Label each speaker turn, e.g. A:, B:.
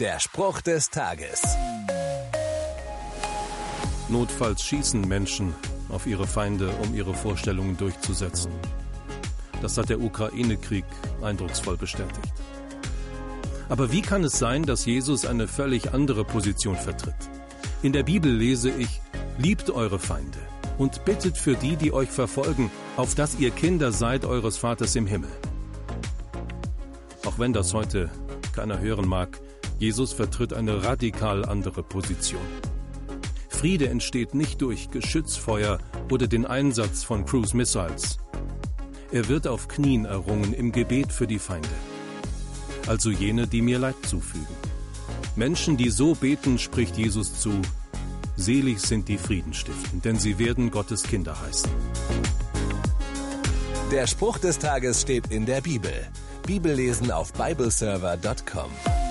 A: Der Spruch des Tages.
B: Notfalls schießen Menschen auf ihre Feinde, um ihre Vorstellungen durchzusetzen. Das hat der Ukraine-Krieg eindrucksvoll bestätigt. Aber wie kann es sein, dass Jesus eine völlig andere Position vertritt? In der Bibel lese ich, liebt eure Feinde und bittet für die, die euch verfolgen, auf dass ihr Kinder seid eures Vaters im Himmel. Auch wenn das heute keiner hören mag, Jesus vertritt eine radikal andere Position. Friede entsteht nicht durch Geschützfeuer oder den Einsatz von Cruise Missiles. Er wird auf Knien errungen im Gebet für die Feinde, also jene, die mir Leid zufügen. Menschen, die so beten, spricht Jesus zu, selig sind die Friedenstiften, denn sie werden Gottes Kinder heißen.
A: Der Spruch des Tages steht in der Bibel. Bibellesen auf bibleserver.com.